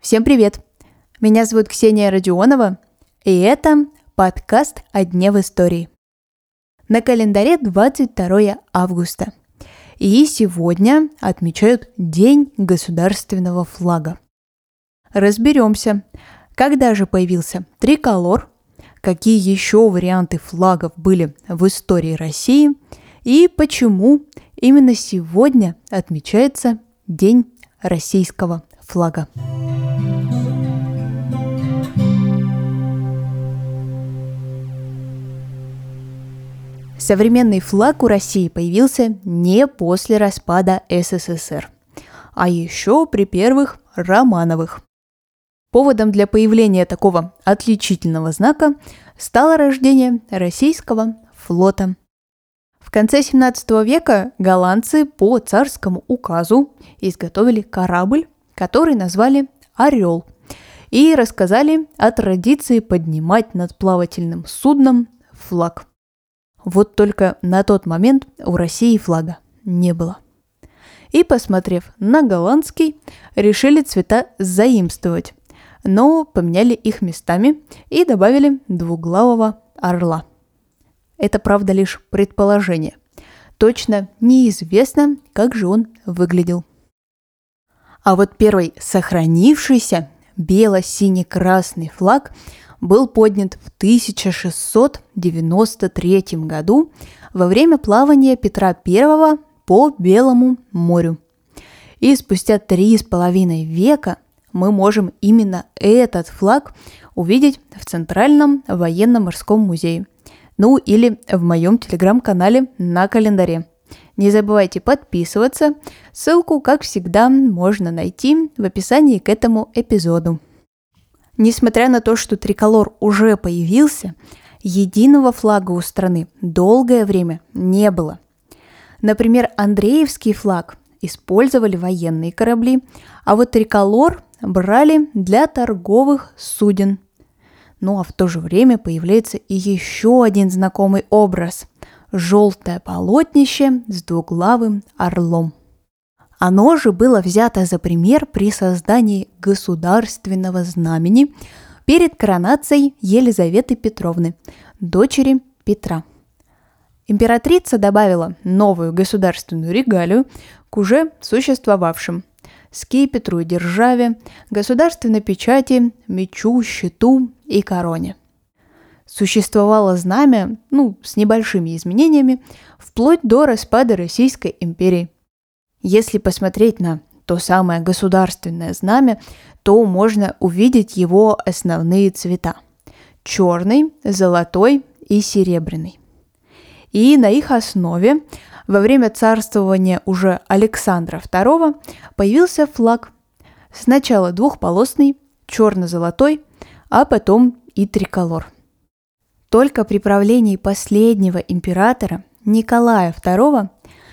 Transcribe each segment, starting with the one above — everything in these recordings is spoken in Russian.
Всем привет! Меня зовут Ксения Родионова, и это подкаст «О дне в истории». На календаре 22 августа, и сегодня отмечают День государственного флага. Разберемся, когда же появился триколор, какие еще варианты флагов были в истории России и почему именно сегодня отмечается День российского флага. Современный флаг у России появился не после распада СССР, а еще при первых Романовых. Поводом для появления такого отличительного знака стало рождение российского флота. В конце 17 века голландцы по царскому указу изготовили корабль, который назвали «Орел», и рассказали о традиции поднимать над плавательным судном флаг. Вот только на тот момент у России флага не было. И, посмотрев на голландский, решили цвета заимствовать, но поменяли их местами и добавили двуглавого орла. Это, правда, лишь предположение. Точно неизвестно, как же он выглядел. А вот первый сохранившийся бело-сине-красный флаг был поднят в 1693 году во время плавания Петра I по Белому морю. И спустя три с половиной века мы можем именно этот флаг увидеть в Центральном военно-морском музее. Ну или в моем телеграм-канале на календаре. Не забывайте подписываться. Ссылку, как всегда, можно найти в описании к этому эпизоду. Несмотря на то, что триколор уже появился, единого флага у страны долгое время не было. Например, Андреевский флаг использовали военные корабли, а вот триколор брали для торговых суден. Ну а в то же время появляется и еще один знакомый образ – желтое полотнище с двуглавым орлом. Оно же было взято за пример при создании государственного знамени перед коронацией Елизаветы Петровны, дочери Петра. Императрица добавила новую государственную регалию к уже существовавшим – скипетру и державе, государственной печати, мечу, щиту и короне. Существовало знамя, ну, с небольшими изменениями, вплоть до распада Российской империи – если посмотреть на то самое государственное знамя, то можно увидеть его основные цвета – черный, золотой и серебряный. И на их основе во время царствования уже Александра II появился флаг. Сначала двухполосный, черно-золотой, а потом и триколор. Только при правлении последнего императора Николая II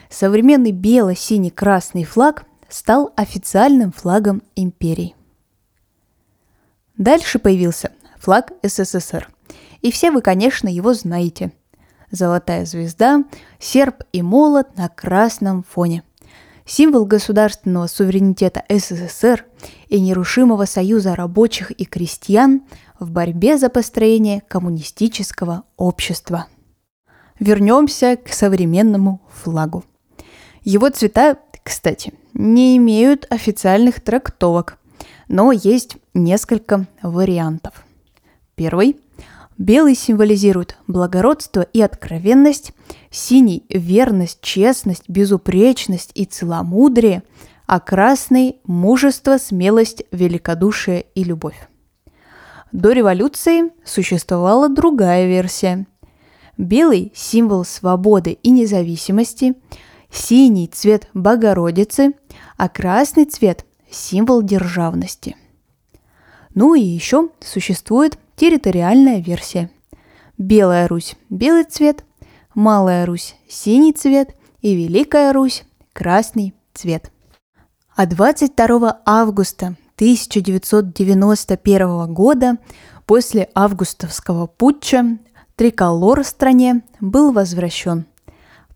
современный бело-синий-красный флаг стал официальным флагом империи. Дальше появился флаг СССР. И все вы, конечно, его знаете. Золотая звезда, серп и молот на красном фоне. Символ государственного суверенитета СССР и нерушимого союза рабочих и крестьян в борьбе за построение коммунистического общества. Вернемся к современному флагу. Его цвета, кстати, не имеют официальных трактовок, но есть несколько вариантов. Первый. Белый символизирует благородство и откровенность, синий – верность, честность, безупречность и целомудрие, а красный – мужество, смелость, великодушие и любовь. До революции существовала другая версия. Белый – символ свободы и независимости – Синий цвет Богородицы, а красный цвет – символ державности. Ну и еще существует территориальная версия. Белая Русь – белый цвет, Малая Русь – синий цвет и Великая Русь – красный цвет. А 22 августа 1991 года после августовского путча триколор в стране был возвращен –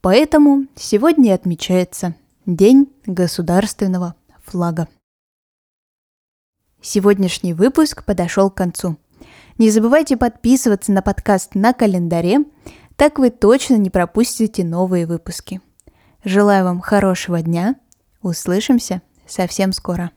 Поэтому сегодня отмечается День государственного флага. Сегодняшний выпуск подошел к концу. Не забывайте подписываться на подкаст на календаре, так вы точно не пропустите новые выпуски. Желаю вам хорошего дня. Услышимся совсем скоро.